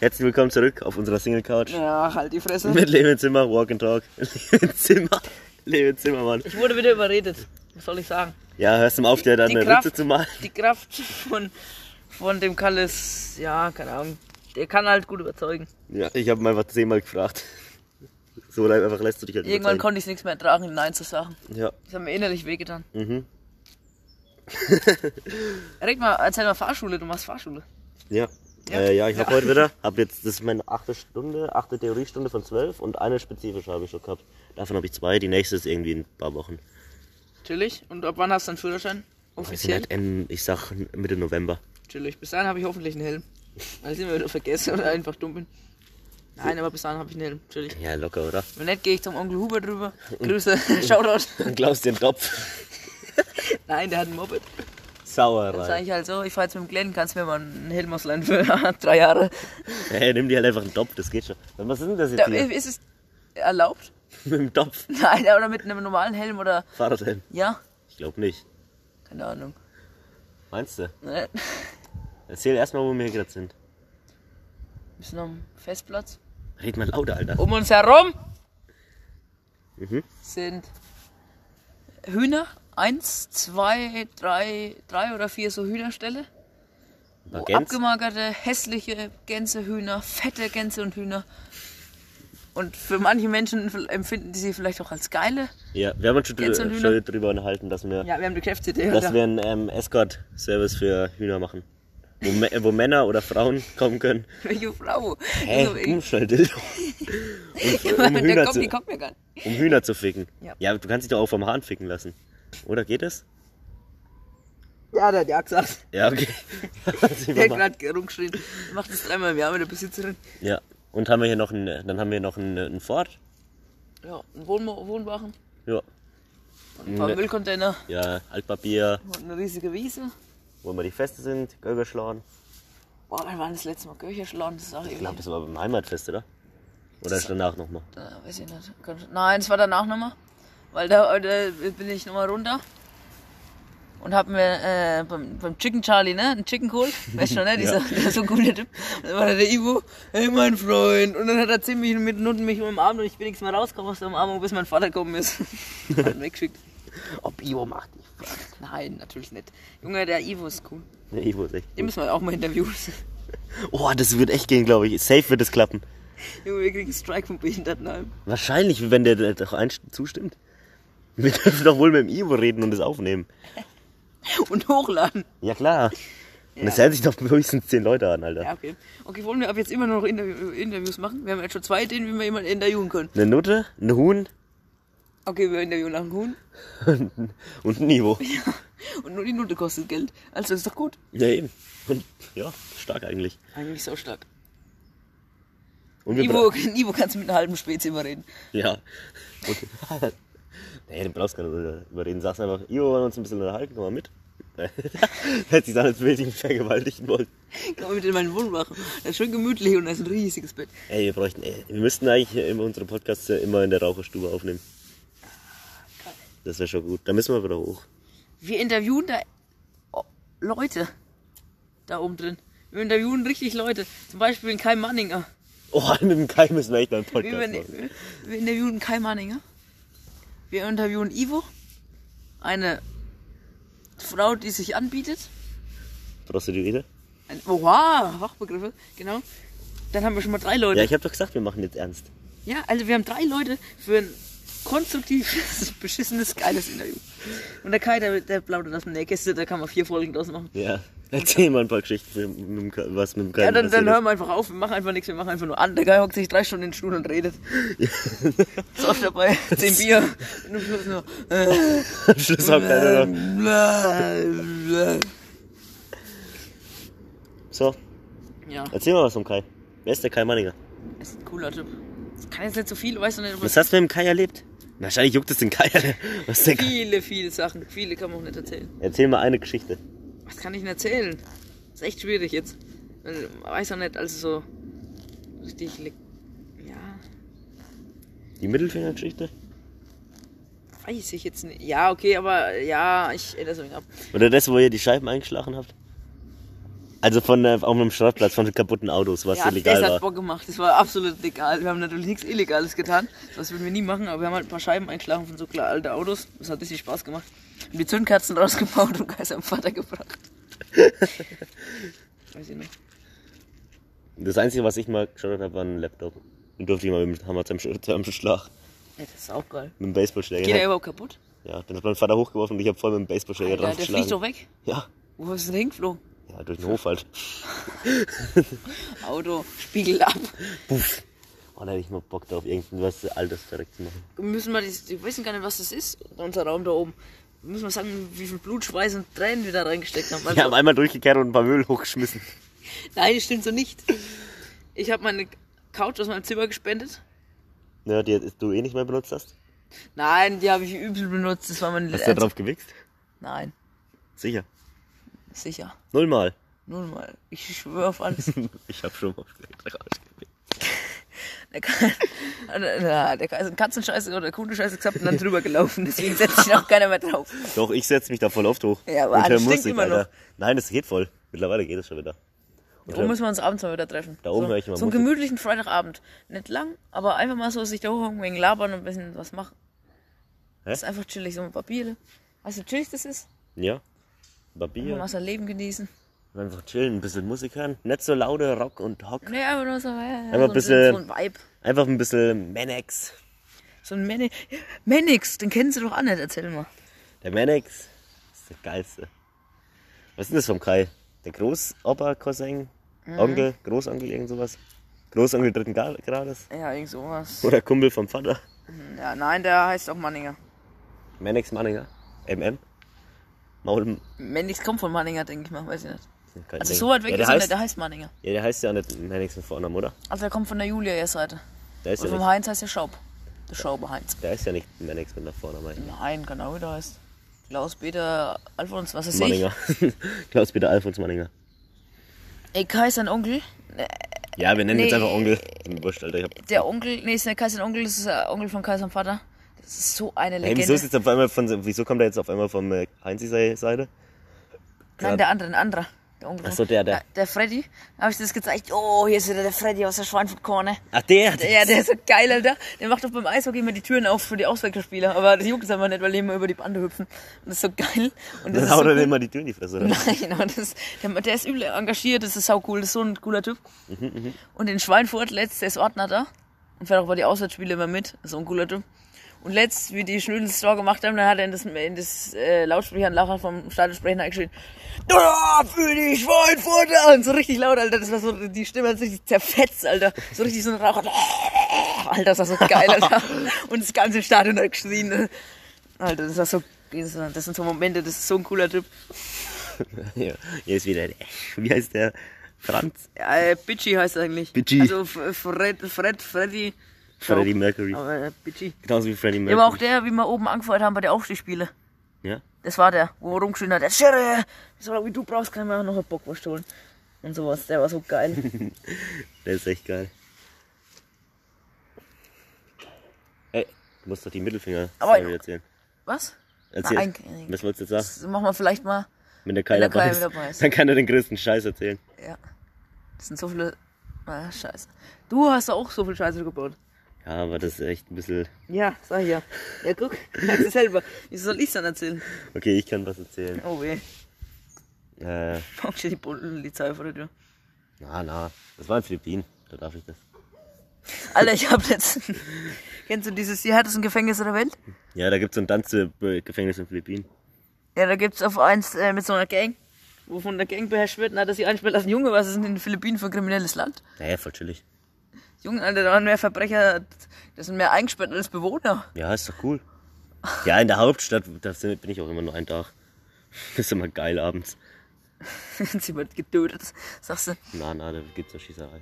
Herzlich willkommen zurück auf unserer Single Couch. Ja, halt die Fresse. Mit Leben Zimmer, Walk and Talk. Leben Zimmer. Leben Zimmermann. Ich wurde wieder überredet. Was soll ich sagen? Ja, hörst du mal auf, dir dann eine Kraft, Ritze zu malen? die Kraft von, von dem Kalles, ja, keine Ahnung. Der kann halt gut überzeugen. Ja, ich habe ihn einfach zehnmal gefragt. So einfach lässt du dich halt Irgendwann überzeugen. konnte ich nichts mehr ertragen, Nein zu sagen. Ja. Das hat mir innerlich wehgetan. Mhm. Red mal, erzähl mal Fahrschule, du machst Fahrschule. Ja. Ja. Äh, ja, ich habe heute wieder, hab jetzt, das ist meine achte Stunde, achte Theoriestunde von zwölf und eine spezifische habe ich schon gehabt. Davon habe ich zwei, die nächste ist irgendwie in ein paar Wochen. Chillig. Und ab wann hast du einen Führerschein? Ich Offiziell? nicht, in, ich sag Mitte November. Chillig. Bis dahin habe ich hoffentlich einen Helm. Weil ich immer wieder vergesse oder einfach dumm bin. Nein, aber bis dahin habe ich einen Helm. Chillig. Ja, locker, oder? Wenn nicht, gehe ich zum Onkel Huber drüber. Grüße, Shoutout. Dann glaubst du den Topf. Nein, der hat ein Moped. Dann sage Sauerei. ich halt so, ich fahr jetzt mit dem Glenn, kannst mir mal einen Helm ausleihen für drei Jahre. Hey, nimm dir halt einfach einen Topf, das geht schon. Was ist denn das jetzt Da, hier? ist es erlaubt? Mit dem Topf? Nein, oder mit einem normalen Helm oder. Fahrradhelm? Ja? Ich glaube nicht. Keine Ahnung. Meinst du? Ne? Erzähl erstmal, wo wir gerade sind. Wir sind am Festplatz. Red mal lauter, Alter. Um uns herum Mhm. sind Hühner. Eins, zwei, drei, drei oder vier so Hühnerställe. Wo Gänse? abgemagerte, hässliche Gänse, Hühner, fette Gänse und Hühner. Und für manche Menschen empfinden die sie vielleicht auch als geile. Ja, wir haben uns schon, drü schon drüber unterhalten, dass wir, Ja, wir haben die Geschäftsidee. dass wir einen ähm, Escort-Service für Hühner machen. Wo, wo Männer oder Frauen kommen können. Welche Frau? Hä, Also, ich- hey, schnell Dildo. Um, um, Hühner kommt, zu, die kommt mir gar nicht. um Hühner zu ficken. Ja. Ja, du kannst dich doch auch vom Hahn ficken lassen. Oder geht das? Ja, der hat ja gesagt. Ja, okay. Der hat gerade rumgeschrien. Macht das dreimal im Jahr mit der Besitzerin. ja. Und haben wir hier noch einen, dann haben wir noch einen, einen Ford. Ja, ein Wohn Wohnwagen, Ja. ein paar Ne. Müllcontainer Ja, Altpapier, und eine riesige Wiese. wo immer die Feste sind, Gölgerschlagen. Boah, wann war das letzte Mal Kircherschlagen? Das ist auch Ich glaube, das war beim Heimatfest, oder? Oder ist danach nochmal? Weiß ich nicht. Nein, es war danach nochmal. Weil da, da bin ich nochmal runter. Und hab mir äh, beim, beim Chicken Charlie, ne? Ein Chicken geholt. Weißt du, ne? Dieser, der so cooler Typ. Und dann war da der Ivo, hey mein Freund. Und dann hat er 10 Minuten mich umarmt und ich bin nichts mehr rausgekommen aus der Umarmung, bis mein Vater gekommen ist. hat weggeschickt. Ob Ivo macht. Nein, natürlich nicht. Junge, der Ivo ist cool. Der Ivo ist echt. Den müssen wir auch mal interviewen. Oh, das wird echt gehen, glaube ich. Safe wird es klappen. Junge, wir kriegen einen Strike vom Behindertenheim. Wahrscheinlich, wenn der doch ein zustimmt. Wir dürfen doch wohl mit dem Ivo reden und es aufnehmen. Und hochladen. Ja, klar. Und das hören sich doch höchstens zehn Leute an, Alter. Ja, okay. Okay, wollen wir ab jetzt immer noch Interview Interviews machen? Wir haben jetzt schon zwei Ideen, wie wir jemanden interviewen können. Eine Nutte, ein Huhn Okay, wir interviewen nach einem Huhn. und ein Ivo. Und nur die Nutte kostet Geld. Also ist doch gut. Ja, eben. Und ja, stark eigentlich. Eigentlich so stark. Und wir Ivo, Ivo kannst du mit einer halben Spezi überreden. Ja. Und, nee, du brauchst gar nicht überreden. Sagst einfach, Ivo, wollen wir uns ein bisschen unterhalten, komm mal mit. Hätte sich dann als will ich ihn vergewaltigen wollen. Komm mal mit in meinen Wohnwagen. Das ist schön gemütlich und da ist ein riesiges Bett. Ey, wir bräuchten, ey, wir müssten eigentlich unsere Podcasts immer in der Raucherstube aufnehmen. Das wäre schon gut. Da müssen wir wieder hoch. Wir interviewen da oh, Leute. Da oben drin. Wir interviewen richtig Leute. Zum Beispiel den Kai Manninger. Oh, mit dem Kai müssen wir echt einen Wir, Podcast wir, machen. wir interviewen Kai Manninger. Wir interviewen Ivo. Eine Frau, die sich anbietet. Prostituierte? Ein, oha, Fachbegriffe, genau. Dann haben wir schon mal drei Leute. Ja, ich habe doch gesagt, wir machen jetzt ernst. Ja, also wir haben drei Leute für ein konstruktives, beschissenes, geiles Interview. Und der Kai, der, der plaudert aus dem Nähkäste, da kann man vier Folgen draus machen. Ja. Erzähl mal ein paar Geschichten, mit dem Kai- was mit dem Kai Ja, dann, dann hören wir einfach auf, wir machen einfach nichts, wir machen einfach nur an. Der Kai hockt sich drei Stunden in den Stuhl und redet. So oft dabei, zehn Bier. Und am Schluss nur, äh. Am Schluss sagt einer noch. So, Ja, erzähl mal was vom Kai. Wer ist der Kai Manninger? ist ein cooler Typ. Das kann jetzt nicht so viel, weißt du nicht, Was hast du mit dem Kai erlebt? Wahrscheinlich juckt es den Kai. Was der Kai? viele, viele Sachen. Viele kann man auch nicht erzählen. Erzähl mal eine Geschichte. Was kann ich denn erzählen? ist echt schwierig jetzt. Man weiß auch nicht, also so richtig. Ja, Die Mittelfingergeschichte? weiß ich jetzt nicht. Ja, okay, aber ja, ich ändere es ab. Oder das, wo ihr die Scheiben eingeschlagen habt? Also von äh, auf einem Schrottplatz von kaputten Autos, was Ja, illegal das war. hat Bock gemacht. Das war absolut legal. Wir haben natürlich nichts Illegales getan. Das würden wir nie machen, aber wir haben halt ein paar Scheiben eingeschlagen von so klar alten Autos. Das hat richtig Spaß gemacht. Haben die Zündkerzen rausgebaut und Kaiser am Vater gebracht. Weiß ich nicht. Das Einzige, was ich mal geschaut habe, war ein Laptop. Den durfte ich mal mit dem Hammer zum, zum Schlag. Ja, das ist auch geil. Mit dem Baseballschläger. Geht der Ja, überhaupt kaputt? ja, den hat mein Vater hochgeworfen und ich habe voll mit dem Baseballschläger Alter, drauf der fliegt doch weg. Ja, Wo ist denn hingeflogen? Ja, durch den Hof halt. Auto, Spiegel ab. Puff. Oh, da hätte ich mal Bock drauf, irgendwas Altes direkt zu machen. Wir müssen mal, das, wir wissen gar nicht, was das ist, unser Raum da oben. Wir müssen mal sagen, wie viel Blut, Schweiß und Tränen wir da reingesteckt haben. Also, Wir haben einmal durchgekehrt und ein paar Müll hochgeschmissen. Nein, das stimmt so nicht. Ich habe meine Couch aus meinem Zimmer gespendet. Ja, die du eh nicht mehr benutzt hast. Nein, die habe ich übel benutzt. Das war meine Hast du da drauf gewichst? Nein, Sicher. Sicher. Nullmal. Nun mal, ich schwöre auf alles. Ich habe schon mal. Der, Ka- Na, der Ka- Katzenscheiße oder Kundenscheiße gesagt und dann drüber gelaufen. Deswegen setzt sich auch keiner mehr drauf. Doch, ich setze mich da voll oft hoch. Ja, aber das stinkt immer noch. Nein, das geht voll. Mittlerweile geht es schon wieder. Und Wo hör- müssen wir uns abends mal wieder treffen? Da oben so, höre ich immer So einen Musik. gemütlichen Freitagabend. Nicht lang, aber einfach mal so sich da hochhocken, wegen labern und ein bisschen was machen. Hä? Das ist einfach chillig, so ein paar Biere. Weißt du, wie chillig das ist? Ja. Ein paar Einfach Bier. mal sein Leben genießen. Einfach chillen, ein bisschen Musik hören. Nicht so lauter Rock und Hock. Nee, einfach nur so, ja, ein so, bisschen- so ein Vibe. Einfach ein bisschen Manex. So ein Mani Manix, den kennen sie doch auch nicht, erzähl mal. Der Manex ist der geilste. Was ist denn das vom Kai? Der Großopa-Cousin? Mhm. Onkel? Großonkel, irgend sowas? Großonkel dritten Gra- Grades? Ja, irgend sowas. Oder Kumpel vom Vater? Ja, nein, der heißt auch Manninger. Manex Manninger? MM? Maul. Manix kommt von Manninger, denke ich mal, weiß ich nicht. kein Also Ding. so weit weg ja, ist der er heißt, nicht, der heißt Manninger. Ja, der heißt ja nicht Manex mit Vornamen, oder? Also der kommt von der Julia ihr Seite. Der ist, Und ja vom nicht, Heinz heißt der Schaub. Der Schauber Heinz. der ist ja nicht Manex mit einer Vornamen. Nein, genau wie der heißt. Klaus Peter Alfons, was ich. Manninger. Klaus-Peter Alfons Manninger. Ey, Kai ist ein Onkel. Ja, wir nennen Nee. jetzt einfach Onkel. Wurscht, Alter. Ich hab, Der Onkel, nee, ist nicht Kai sein Onkel, das ist der Onkel von Kai sein Vater. Das ist so eine hey, Legende. wieso, ist jetzt auf einmal von, wieso kommt er jetzt auf einmal vom äh, Heinzi Seite? Nein, der andere, ein anderer. Der Onkel Ach so, der, der. Der Freddy. Da habe ich das gezeigt. Oh, hier ist wieder der Freddy aus der Schweinfurt-Korne. Ach, der! Ja, der ist so geil, Alter. Der macht doch beim Eishockey immer die Türen auf für die Auswechselspieler. Aber das juckt es einfach nicht, weil die immer über die Bande hüpfen. Und das ist so geil. Und das Dann haut so er cool. immer die Tür in die Fresse, oder? Nein, aber das, der, der ist übel engagiert, das ist sau cool, das ist so ein cooler Typ. Mhm, Und in Schweinfurt letzt, der ist Ordner da und fährt auch bei die Auswärtsspiele immer mit, das ist so ein cooler Typ. Und letzt, wie die Schnödels Store gemacht haben, dann hat er in das, in das äh, Lautsprecheranlacher vom Stadionsprecher eingeschrien, da für die Schweinfurter! Und so richtig laut, Alter, das war so, die Stimme hat sich richtig zerfetzt, Alter. So richtig so ein Rauch. Alter, das war so geil, Alter. Und das ganze Stadion hat geschrien. Alter, das war so, das sind so Momente, das ist so ein cooler Typ. ja, hier ist wieder der. Wie heißt der? Franz? Ja, äh, Bitchy heißt er eigentlich. Bitchy. Also Fred, Fred, Freddy. Freddie Mercury. Aber äh, Bitchy. Genauso wie Freddie Ja, Mercury. aber auch der, wie wir oben angefeuert haben bei der Aufstiegsspiele. Ja? Das war der, wo er rumgeschrien hat, der Schirre, so wie du brauchst, kann ich mir auch noch eine Bockwurst holen. Und sowas, der war so geil. Der ist echt geil. Ey, du musst doch die Mittelfinger Aber- erzählen. Was? Erzähl. Nein, Was wolltest du jetzt sagen? das machen wir vielleicht mal. Wenn der Kai der dabei Kai ist, dabei ist. dann kann er den größten Scheiß erzählen. Ja. Das sind so viele. Ah, scheiße. Du hast auch so viel Scheiße gebaut. Ja, aber das ist echt ein bisschen... Ja, sag ich ja. Ja, guck, sagst du selber. Wieso soll ich's dann erzählen? Okay, ich kann was erzählen. Oh weh. Äh, Pack dir die Polizei vor der Tür. na, na. Das war in Philippinen. Da darf ich das. Alter, ich hab letztens. Kennst du dieses die härtesten Gefängnisse der Welt? Ja, da gibt es so ein Tanzgefängnis in Philippinen. Ja, da gibt's auf eins äh, mit so einer Gang, wo von der Gang beherrscht wird, hat er sich einsperrt lassen. Junge, was ist denn in den Philippinen für ein kriminelles Land? Naja, voll chillig. Junge, Alter, da waren mehr Verbrecher, das sind mehr eingesperrt als Bewohner. Ja, ist doch cool. Ja, in der Hauptstadt, da bin ich auch immer nur einen Tag. Das ist immer geil abends. Sie wird getötet, sagst du. Na, na, da gibt's doch Schießerei.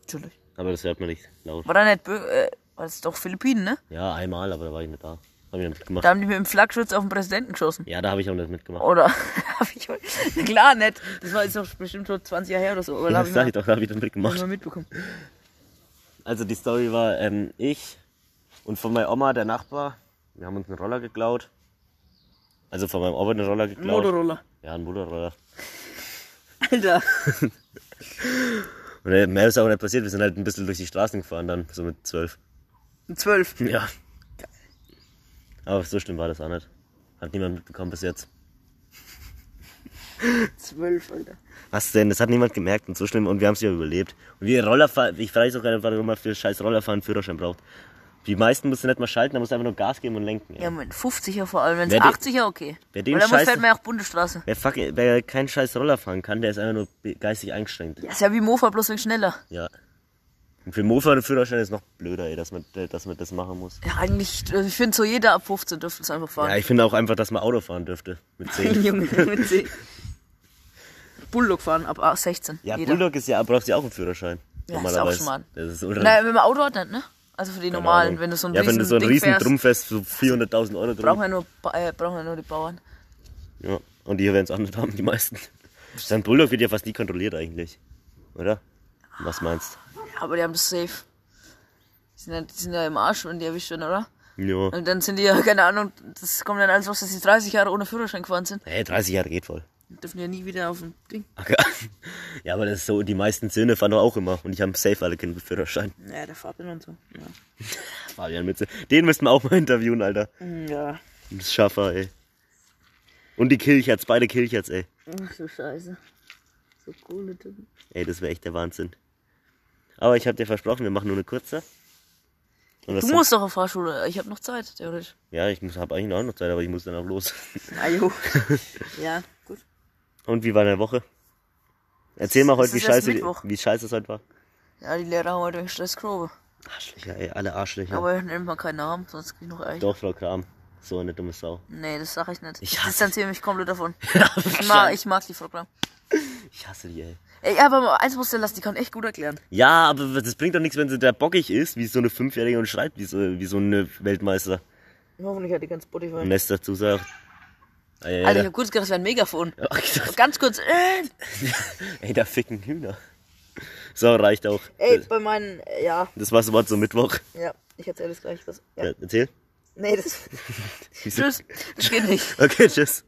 Natürlich. Aber das hört man nicht laut. War da nicht, Bö äh, war das doch Philippinen, ne? Ja, einmal, aber da war ich nicht da. Hab ich mitgemacht. Da haben die mit dem Flakschutz auf den Präsidenten geschossen. Ja, da habe ich auch nicht mitgemacht. Oder? hab ich klar, nicht. Das war jetzt doch bestimmt schon 20 Jahre her oder so. Da Ja, das ich sag ich doch, da habe ich dann hab ich mitgemacht. mal mitbekommen. Also die Story war, ähm, ich und von meiner Oma, der Nachbar, wir haben uns einen Roller geklaut. Also von meinem Opa einen Roller geklaut. Motorroller. Ja, ein Motorroller. Alter. Und äh, mehr ist auch nicht passiert. Wir sind halt ein bisschen durch die Straßen gefahren dann, so mit zwölf. Zwölf. Ja. Aber so schlimm war das auch nicht. Hat niemand mitbekommen bis jetzt. Zwölf, Alter. Was denn? Das hat niemand gemerkt und so schlimm und wir haben es ja überlebt. Und wir Rollerfahren, ich weiß auch gar nicht, warum man für scheiß Rollerfahren einen Führerschein braucht. Die meisten mussten nicht mal schalten, da musst du einfach nur Gas geben und lenken. Ja, mit 50er vor allem. Wenn es Wer den- 80er, okay. wer den Weil dann fährt man ja auch Bundesstraße. Wer, fuck, wer keinen scheiß Roller fahren kann, der ist einfach nur geistig eingeschränkt. Ja, ist ja wie Mofa, bloß wegen schneller. Ja. Und für Mofa und Führerschein ist noch blöder, ey, dass man, dass man das machen muss. Ja, eigentlich, also ich finde so jeder ab 15 dürfte es einfach Ja, fahren. ich finde auch einfach, dass man Auto fahren dürfte. Mit 10. Junge, mit 10. Bulldog fahren ab 16. Ja, jeder. Bulldog ist ja, brauchst du ja auch einen Führerschein. Ja, ist auch. Schmarrn. Das ist Nein, wenn man Auto hat, nicht, ne? Also für die keine normalen, Ahnung. wenn du so ein Ja, wenn du so ein riesen fährst, Drumfest, so 400.000 Euro drum. brauchen wir nur, äh, brauchen wir nur die Bauern. Ja, und die werden es auch nicht haben, die meisten. Sein Bulldog wird ja fast nie kontrolliert eigentlich. Oder? Was meinst Ja, aber die haben das safe. Die sind ja, die sind ja im Arsch, wenn die erwischt werden, oder? du? Ja. Und dann sind die ja, keine Ahnung, das kommt dann alles raus, dass die 30 Jahre ohne Führerschein gefahren sind. Hey, 30 Jahre geht voll. Dürfen ja nie wieder auf ein Ding. Ach, ja. aber das ist so, die meisten Söhne fahren doch auch immer. Und ich habe safe alle Kinder mit Führerschein. Ja, der Fabian und so. Ja. Fabian Mütze. Den müssten wir auch mal interviewen, Alter. ja. Das Schaffer, ey. Und die Kilcherts, beide Kilcherts, ey. Ach du Scheiße. So coole Typen. Ey, das wäre echt der Wahnsinn. Aber ich habe dir versprochen, wir machen nur eine kurze. Und Du musst doch auf Fahrschule. Ich habe noch Zeit, theoretisch. Ja, ich habe eigentlich noch Zeit, aber ich muss dann auch los. Ajo. ja. Und wie war deine Woche? Erzähl mal heute, wie scheiße, wie scheiße es heute war. Ja, die Lehrer haben heute Stress geprobe. Arschlöcher, ey, alle Arschlöcher. Aber ich nenne mal keinen Namen, sonst krieg ich noch Eich. Doch, Frau Kram. So eine dumme Sau. Nee, das sag ich nicht. Ich Ich distanziere mich komplett davon. ich, mag, ich mag die Frau Kram. Ich hasse die, ey. Ey, aber eins musst du lassen, die kann echt gut erklären. Ja, aber das bringt doch nichts, wenn sie da bockig ist, wie so eine Fünfjährige und schreibt wie so, wie so eine Weltmeister. Hoffentlich hat die ganz Spotify. Und Nest dazu sagt. Ey, ey, Alter, ich hab kurz gedacht, das wäre ein Megafon. Ach, dachte, Ganz kurz. Äh, ey, da ficken Hühner. So, reicht auch. ey, bei meinen, äh, ja, Das war's Wort zum Mittwoch. ja, ich erzähle das gleich was. Ja. Ja, erzähl. Nee, das. Tschüss. Das geht nicht. Okay, tschüss.